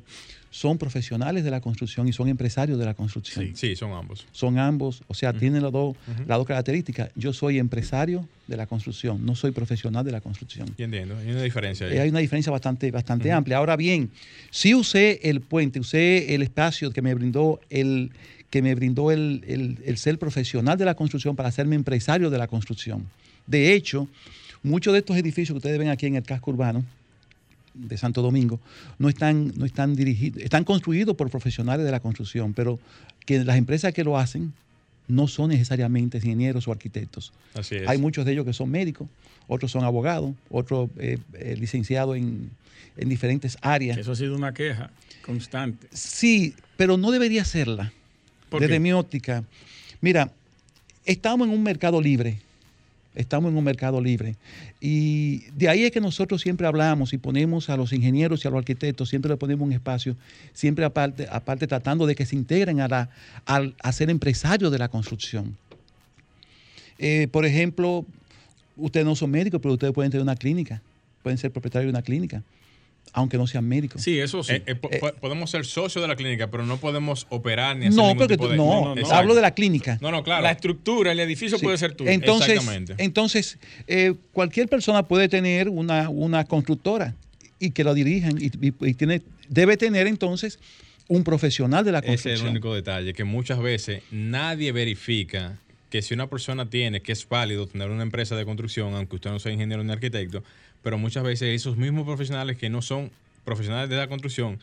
son profesionales de la construcción y son empresarios de la construcción. Sí, son ambos. Son ambos, o sea, tienen las dos, dos características. Yo soy empresario de la construcción, no soy profesional de la construcción. entiendo, hay una diferencia ahí. hay una diferencia bastante, bastante amplia. Ahora bien, si usé el puente, usé el espacio que me brindó el que me brindó el, el ser profesional de la construcción para hacerme empresario de la construcción. De hecho, muchos de estos edificios que ustedes ven aquí en el casco urbano, de Santo Domingo no están, no están dirigidos, están construidos por profesionales de la construcción, pero que las empresas que lo hacen no son necesariamente ingenieros o arquitectos. Así es. Hay muchos de ellos que son médicos, otros son abogados, otros eh, eh, licenciados en, diferentes áreas. Eso ha sido una queja constante. Sí, pero no debería serla. Desde mi óptica. Mira, estamos en un mercado libre Estamos en un mercado libre. Y de ahí es que nosotros siempre hablamos y ponemos a los ingenieros y a los arquitectos, siempre le ponemos un espacio, siempre aparte, tratando de que se integren a, la, a, ser empresarios de la construcción. Eh, por ejemplo, ustedes no son médicos, pero ustedes pueden tener una clínica, pueden ser propietarios de una clínica aunque no sean médicos. Sí, eso sí. Eh, eh, eh, podemos ser socios de la clínica, pero no podemos operar ni hacer no, ningún tipo de... no, no, hablo de la clínica. No, no, claro. La estructura, el edificio puede ser tuyo. Entonces, entonces cualquier persona puede tener una, una constructora y que la dirijan y, tiene, debe tener entonces un profesional de la construcción. Ese es el único detalle, que muchas veces nadie verifica que si una persona tiene, que es válido tener una empresa de construcción, aunque usted no sea ingeniero ni arquitecto, pero muchas veces esos mismos profesionales que no son profesionales de la construcción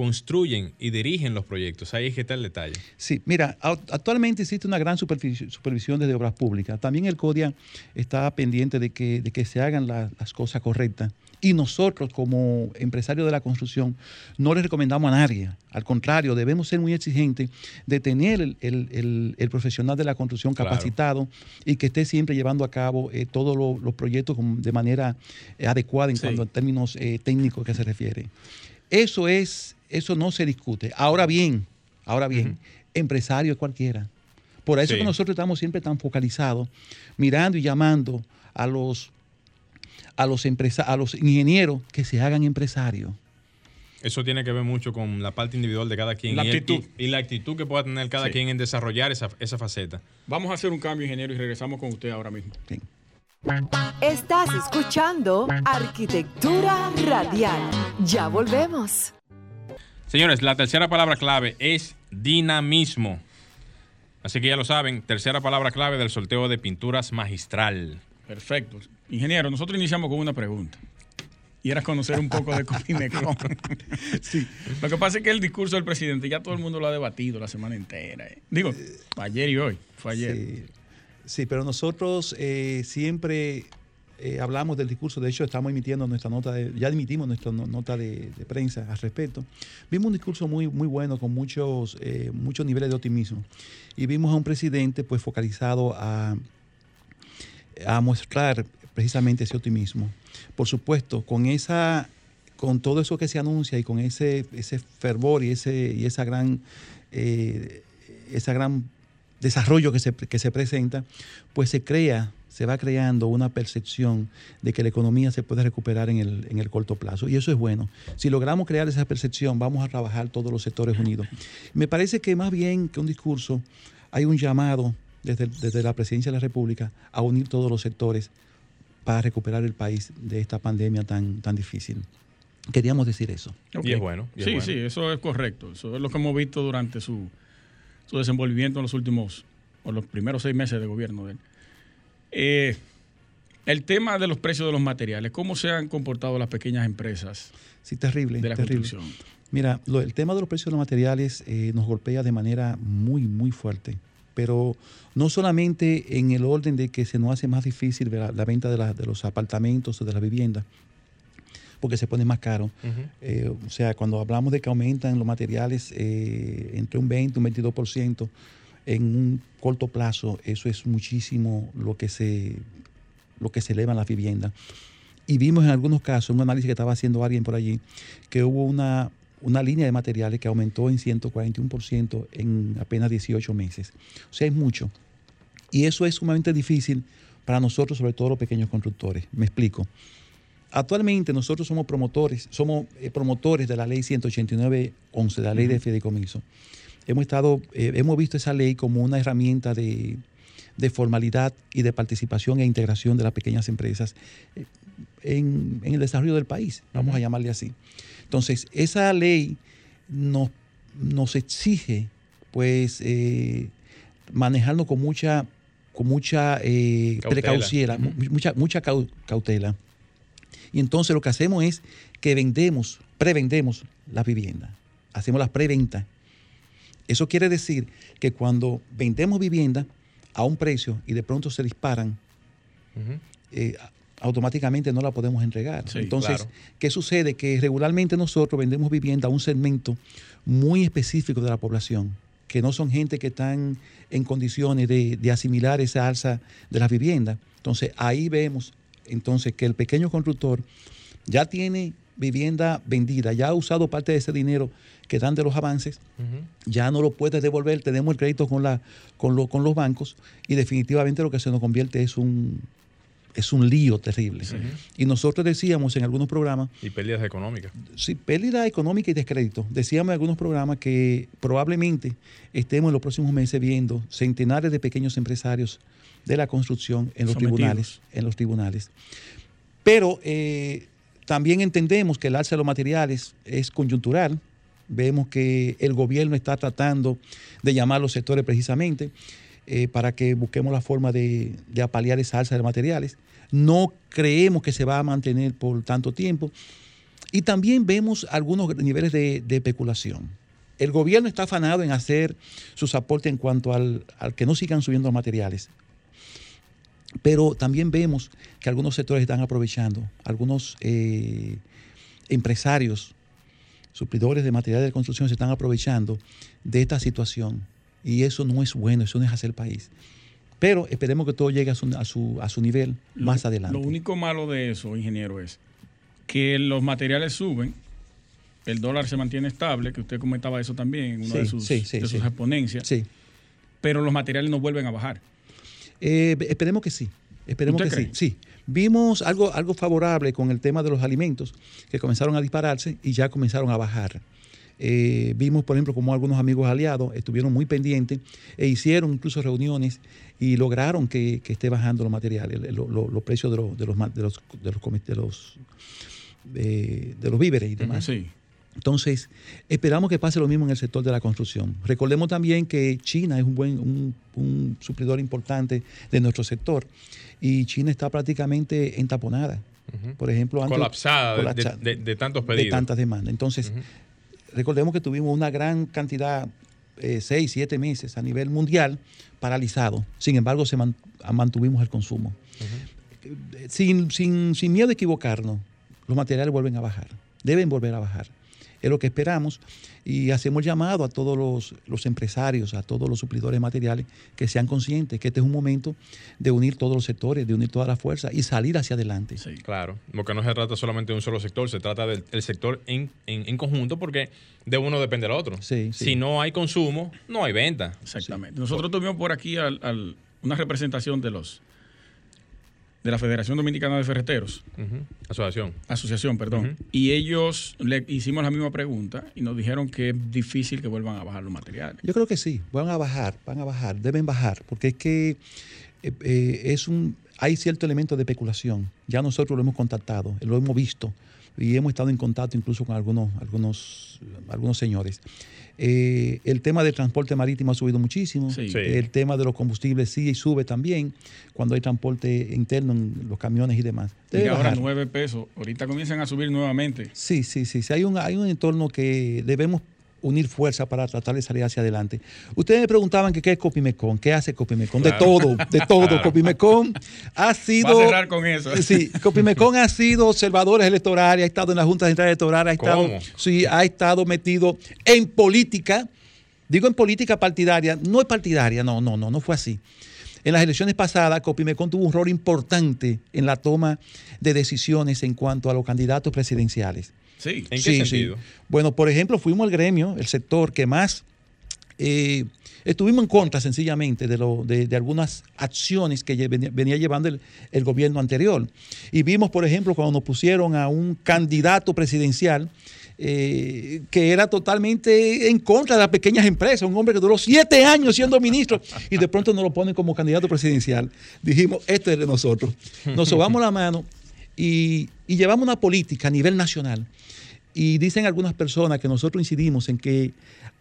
construyen y dirigen los proyectos. Ahí es que está el detalle. Sí, mira, actualmente existe una gran supervisión desde obras públicas. También el CODIA está pendiente de que, de que se hagan las cosas correctas. Y nosotros, como empresarios de la construcción, no le recomendamos a nadie. Al contrario, debemos ser muy exigentes de tener el, profesional de la construcción capacitado y que esté siempre llevando a cabo eh, todos los proyectos de manera eh, adecuada en cuanto a términos eh, técnicos que se refiere. Eso es, eso no se discute. Ahora bien, ahora bien, empresario es cualquiera. Por eso que nosotros estamos siempre tan focalizados, mirando y llamando a los a los, a los ingenieros que se hagan empresarios. Eso tiene que ver mucho con la parte individual de cada quien. La y, actitud. Y, la actitud que pueda tener cada quien en desarrollar esa, faceta. Vamos a hacer un cambio, ingeniero, y regresamos con usted ahora mismo. Estás escuchando Arquitectura Radial. Ya volvemos. Señores, la tercera palabra clave es dinamismo. Así que ya lo saben, tercera palabra clave del sorteo de pinturas magistral. Perfecto. Ingeniero, nosotros iniciamos con una pregunta. Y era conocer un poco de Cominecon. sí. Lo que pasa es que el discurso del presidente ya todo el mundo lo ha debatido la semana entera. Eh. Digo, ayer y hoy. Fue ayer. Sí, pero nosotros eh, siempre eh, hablamos del discurso. De hecho, estamos emitiendo nuestra nota, de, ya emitimos nuestra nota de, prensa al respecto. Vimos un discurso muy, muy bueno, con muchos, muchos niveles de optimismo. Y vimos a un presidente pues focalizado a a mostrar precisamente ese optimismo. Por supuesto, con esa con todo eso que se anuncia y con ese, ese fervor y ese, y esa gran, eh, esa gran desarrollo que se, que se presenta, pues se crea, se va creando una percepción de que la economía se puede recuperar en el, en el corto plazo. Y eso es bueno. Si logramos crear esa percepción, vamos a trabajar todos los sectores unidos. Me parece que más bien que un discurso, hay un llamado desde, la presidencia de la República a unir todos los sectores para recuperar el país de esta pandemia tan, tan difícil. Queríamos decir eso. Y es bueno. sí, sí, eso es correcto. Eso es lo que hemos visto durante su, su desenvolvimiento en los últimos, o los primeros seis meses de gobierno de él. Eh, el tema de los precios de los materiales, ¿cómo se han comportado las pequeñas empresas? Sí, terrible. De la construcción. Mira, el tema de los precios de los materiales eh, nos golpea de manera muy, muy fuerte pero no solamente en el orden de que se nos hace más difícil la, venta de, los apartamentos o de las viviendas, porque se pone más caro. Eh, o sea, cuando hablamos de que aumentan los materiales eh, entre un 20 y un 22%, en un corto plazo, eso es muchísimo lo que se, lo que se eleva en las viviendas. Y vimos en algunos casos, un análisis que estaba haciendo alguien por allí, que hubo una, una línea de materiales que aumentó en 141% en apenas 18 meses. O sea, es mucho. Y eso es sumamente difícil para nosotros, sobre todo los pequeños constructores. Me explico. Actualmente nosotros somos promotores, somos eh, promotores de la ley 189.11, la ley de fideicomiso. Hemos, estado, eh, hemos visto esa ley como una herramienta de, formalidad y de participación e integración de las pequeñas empresas eh, en, el desarrollo del país, vamos a llamarle así. Entonces, esa ley nos, nos exige, pues, manejarnos con mucha, con mucha precaución, mucha, mucha cautela. Y entonces lo que hacemos es que vendemos, prevendemos la vivienda. Hacemos las preventas. Eso quiere decir que cuando vendemos vivienda a un precio y de pronto se disparan, eh, automáticamente no la podemos entregar. Entonces, ¿qué sucede? Que regularmente nosotros vendemos vivienda a un segmento muy específico de la población, que no son gente que están en condiciones de, de asimilar esa alza de las viviendas. Entonces, ahí vemos entonces que el pequeño constructor ya tiene vivienda vendida, ya ha usado parte de ese dinero que dan de los avances, ya no lo puede devolver, tenemos el crédito con, la, con, con los bancos y definitivamente lo que se nos convierte es un, es un lío terrible. Y nosotros decíamos en algunos programas... Y pérdidas económicas. Sí, pérdida económica y descrédito. Decíamos en algunos programas que probablemente estemos en los próximos meses viendo centenares de pequeños empresarios de la construcción en los tribunales. En los tribunales. Pero eh, también entendemos que el alza de los materiales es coyuntural. Vemos que el gobierno está tratando de llamar a los sectores precisamente eh, para que busquemos la forma de, de apalear esa alza de materiales. No creemos que se va a mantener por tanto tiempo. Y también vemos algunos niveles de, de especulación. El gobierno está afanado en hacer sus aportes en cuanto al, al que no sigan subiendo los materiales. Pero también vemos que algunos sectores están aprovechando, algunos eh, empresarios, suplidores de materiales de construcción se están aprovechando de esta situación. Y eso no es bueno, eso no es hacer el país. Pero esperemos que todo llegue a su, a su, nivel más adelante. Lo único malo de eso, ingeniero, es que los materiales suben, el dólar se mantiene estable, que usted comentaba eso también en una de sus, de sus exponencias, pero los materiales no vuelven a bajar. Eh, esperemos que sí. Esperemos que sí. Sí. Vimos algo, algo favorable con el tema de los alimentos, que comenzaron a dispararse y ya comenzaron a bajar. Eh, vimos, por ejemplo, como algunos amigos aliados estuvieron muy pendientes e hicieron incluso reuniones y lograron que, esté bajando los materiales, los precios de los, de los, de los, de los, de los, víveres y demás. Sí. Entonces, esperamos que pase lo mismo en el sector de la construcción. Recordemos también que China es un buen un, suplidor importante de nuestro sector y China está prácticamente entaponada. Por ejemplo, colapsada, de, tantos pedidos. De tantas demandas. Entonces, recordemos que tuvimos una gran cantidad, eh, seis, siete meses a nivel mundial paralizado. Sin embargo, se mantuvimos el consumo. sin, sin, sin miedo a equivocarnos, los materiales vuelven a bajar. Deben volver a bajar es lo que esperamos y hacemos llamado a todos los, empresarios, a todos los suplidores materiales que sean conscientes que este es un momento de unir todos los sectores, de unir todas las fuerzas y salir hacia adelante. Sí, claro, porque no se trata solamente de un solo sector, se trata del sector en, conjunto porque de uno depende del otro. Si no hay consumo, no hay venta. Exactamente. Nosotros tuvimos por aquí una representación de los de la Federación Dominicana de Ferreteros. Asociación. Asociación, perdón. Y ellos le hicimos la misma pregunta y nos dijeron que es difícil que vuelvan a bajar los materiales. Yo creo que sí, van a bajar, van a bajar, deben bajar, porque es que eh, eh, es un, hay cierto elemento de especulación. Ya nosotros lo hemos contactado, lo hemos visto y hemos estado en contacto incluso con algunos, algunos, algunos señores. Eh, el tema del transporte marítimo ha subido muchísimo. El tema de los combustibles sigue y sube también cuando hay transporte interno en los camiones y demás. y ahora nueve pesos. Ahorita comienzan a subir nuevamente. Sí, sí, sí. sí. Hay, un, hay un entorno que debemos unir fuerza para tratar de salir hacia adelante. Ustedes me preguntaban que qué es Copimecon, qué hace Copimecon, de todo, de todo. Copimecon ha sido... Va a cerrar con eso. Sí, Copimecon ha sido observadores electorales, ha estado en la Junta Central Electoral, ha estado, sí, ha estado metido en política, digo en política partidaria, no es partidaria, no, no, no, no fue así. En las elecciones pasadas, Copimecon tuvo un rol importante en la toma de decisiones en cuanto a los candidatos presidenciales. Sí, ¿en qué sentido? Bueno, por ejemplo, fuimos el gremio, el sector que más eh, estuvimos en contra sencillamente de, lo, de, algunas acciones que venía, llevando el, gobierno anterior. Y vimos, por ejemplo, cuando nos pusieron a un candidato presidencial eh, que era totalmente en contra de las pequeñas empresas, un hombre que duró siete años siendo ministro y de pronto nos lo ponen como candidato presidencial. Dijimos, este es de nosotros. Nos sobamos la mano y, y llevamos una política a nivel nacional. Y dicen algunas personas que nosotros incidimos en que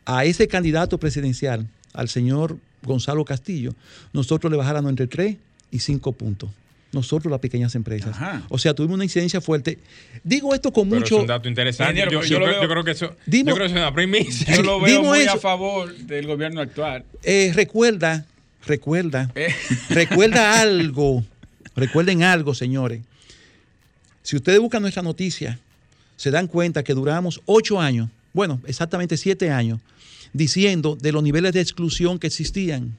a ese candidato presidencial, al señor Gonzalo Castillo, nosotros le bajáramos entre 3 y 5 puntos. Nosotros, las pequeñas empresas. O sea, tuvimos una incidencia fuerte. Digo esto con mucho. Es un dato interesante. Yo, creo, que eso, yo creo que es una primicia. Yo lo veo muy a favor del gobierno actual. Eh, recuerda, recuerda, eh. recuerda algo. Recuerden algo, señores. Si ustedes buscan nuestra noticia, se dan cuenta que duramos ocho años, bueno, exactamente siete años, diciendo de los niveles de exclusión que existían.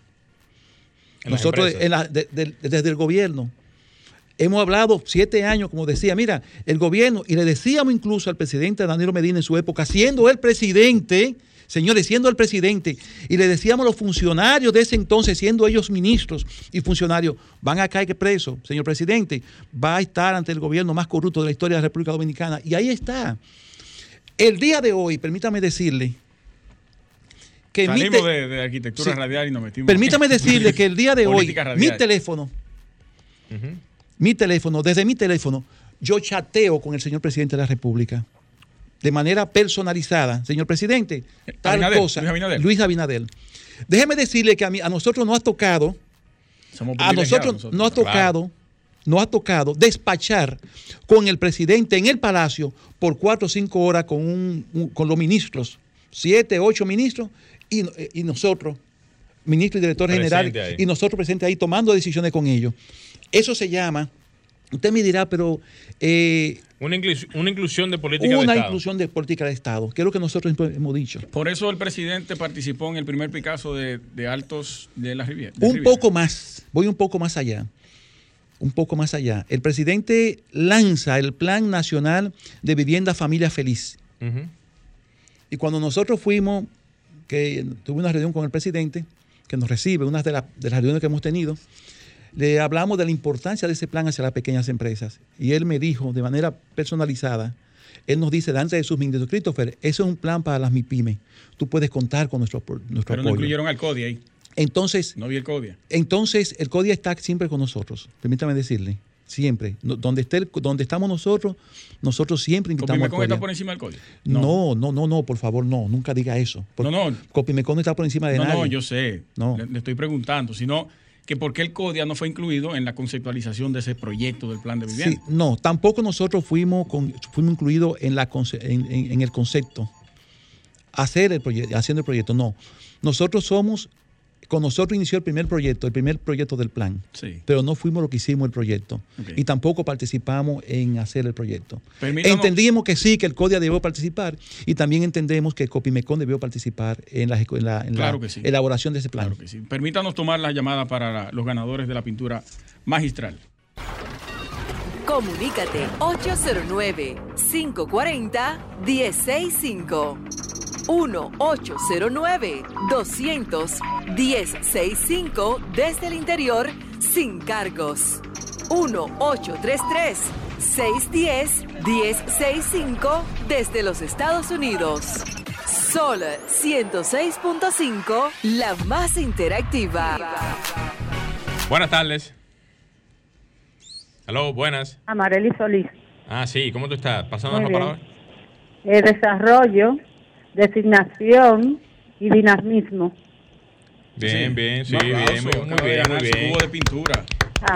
Nosotros desde el gobierno hemos hablado siete años, como decía, mira, el gobierno, y le decíamos incluso al presidente Danilo Medina en su época, siendo el presidente, señores, siendo el presidente, y le decíamos a los funcionarios de ese entonces, siendo ellos ministros y funcionarios, van a caer preso, señor presidente, va a estar ante el gobierno más corrupto de la historia de la República Dominicana. Y ahí está. El día de hoy, permítame decirle, que Salimos de, arquitectura radial y nos metimos. Permítame decirle que el día de hoy, mi teléfono, mi teléfono, desde mi teléfono, yo chateo con el señor presidente de la República. De manera personalizada. Señor presidente, tal cosa. Luis Abinadel. Déjeme decirle que a, mí, a nosotros no ha tocado, a nosotros, no ha tocado, no ha tocado despachar con el presidente en el palacio por cuatro o cinco horas con, con los ministros, siete, ocho ministros, y, nosotros, ministro y director general, y nosotros presentes ahí tomando decisiones con ellos. Eso se llama, usted me dirá, pero... Eh, una, inclusión de política de Estado. Una inclusión de política de Estado, que es lo que nosotros hemos dicho. Por eso el presidente participó en el primer Picasso de, Altos de la Riviera. un poco más, voy un poco más allá. Un poco más allá. El presidente lanza el Plan Nacional de Vivienda Familia Feliz. Y cuando nosotros fuimos que tuve una reunión con el presidente, que nos recibe, una de, las reuniones que hemos tenido, le hablamos de la importancia de ese plan hacia las pequeñas empresas. Y él me dijo de manera personalizada, él nos dice, delante de sus ministros, Christopher, eso es un plan para las MIPIMES. Tú puedes contar con nuestro, nuestro Pero no incluyeron al CODIA ahí. Entonces, no vi el CODIA. Entonces, el CODIA está siempre con nosotros. Permítame decirle siempre. donde, esté donde estamos nosotros, nosotros siempre invitamos ¿Copimecon está por encima del código? No. no, no, no, por favor, no, nunca diga eso. no, no. Copimecon no está por encima de no, nadie. No, yo sé. No. Le, estoy preguntando, sino que por qué el CODIA no fue incluido en la conceptualización de ese proyecto del plan de vivienda. Sí, no, tampoco nosotros fuimos, fuimos incluidos en, la, en, el concepto, hacer el proyecto, haciendo el proyecto, no. Nosotros somos con nosotros inició el primer proyecto, el primer proyecto del plan, pero no fuimos lo que hicimos el proyecto y tampoco participamos en hacer el proyecto. Entendíamos que sí, que el CODIA debió participar y también entendemos que el COPIMECON debió participar en la, elaboración de ese plan. Permítanos tomar la llamada para los ganadores de la pintura magistral. Comunícate 809 540 165 1-809-200-1065 desde el interior sin cargos. 1-833-610-1065 desde los Estados Unidos. Sol 106.5, la más interactiva. Buenas tardes. Aló, buenas. Amareli Solís. Ah, sí, ¿cómo tú estás? Pasando la palabra. El desarrollo designación y dinamismo. Bien, bien, sí, bien, muy, bien, muy bien. de pintura.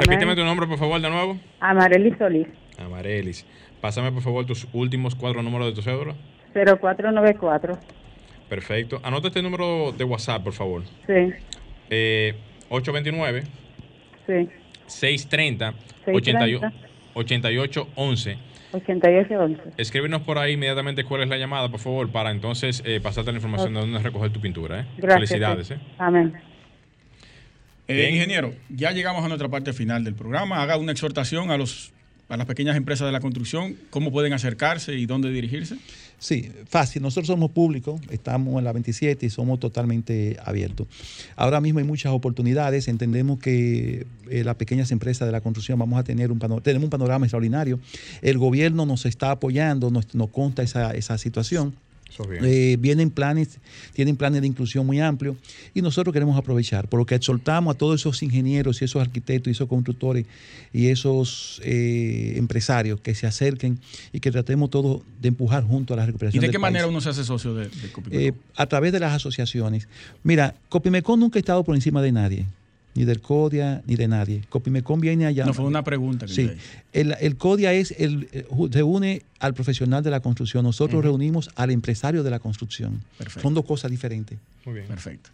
Repíteme tu nombre, por favor, de nuevo. Amarelis Solís. Amarelis. Pásame, por favor, tus últimos cuatro números de tu cédula. 0494. Perfecto. Anota este número de WhatsApp, por favor. Sí. Eh, 829. Sí. 630. 630. 8811. 8811. Escríbenos por ahí inmediatamente cuál es la llamada, por favor, para entonces eh, pasarte la información de dónde recoger tu pintura. ¿eh? Gracias, Felicidades. ¿eh? Amén. Eh, ingeniero, ya llegamos a nuestra parte final del programa. Haga una exhortación a los para las pequeñas empresas de la construcción, cómo pueden acercarse y dónde dirigirse. Sí, fácil. Nosotros somos públicos, estamos en la 27 y somos totalmente abiertos. Ahora mismo hay muchas oportunidades. Entendemos que eh, las pequeñas empresas de la construcción vamos a tener un panorama, tenemos un panorama extraordinario. El gobierno nos está apoyando, nos, nos consta esa, esa situación. Eh, vienen planes, tienen planes de inclusión muy amplios y nosotros queremos aprovechar, por lo que exhortamos a todos esos ingenieros y esos arquitectos y esos constructores y esos eh, empresarios que se acerquen y que tratemos todos de empujar junto a la recuperación. ¿Y de qué manera uno se hace socio de, de eh, a través de las asociaciones. Mira, Copimecon nunca ha estado por encima de nadie ni del CODIA, ni de nadie. Copimecon viene allá. No, fue una pregunta. sí, el, el, CODIA es el, reúne al profesional de la construcción. Nosotros reunimos al empresario de la construcción. Perfecto. Son dos cosas diferentes. Muy bien. Perfecto.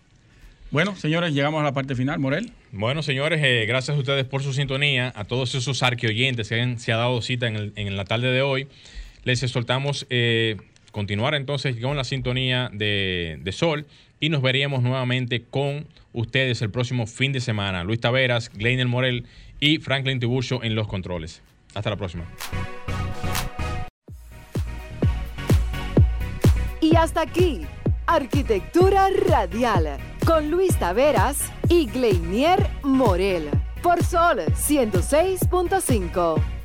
Bueno, señores, llegamos a la parte final. Morel. Bueno, señores, eh, gracias a ustedes por su sintonía, a todos esos arqueoyentes que han, se ha dado cita en, el, en, la tarde de hoy. Les exhortamos eh, continuar entonces con la sintonía de, de Sol y nos veríamos nuevamente con ustedes el próximo fin de semana. Luis Taveras, Gleiner Morel y Franklin Tiburcio en los controles. Hasta la próxima. Y hasta aquí, Arquitectura Radial, con Luis Taveras y Gleinier Morel, por Sol 106.5.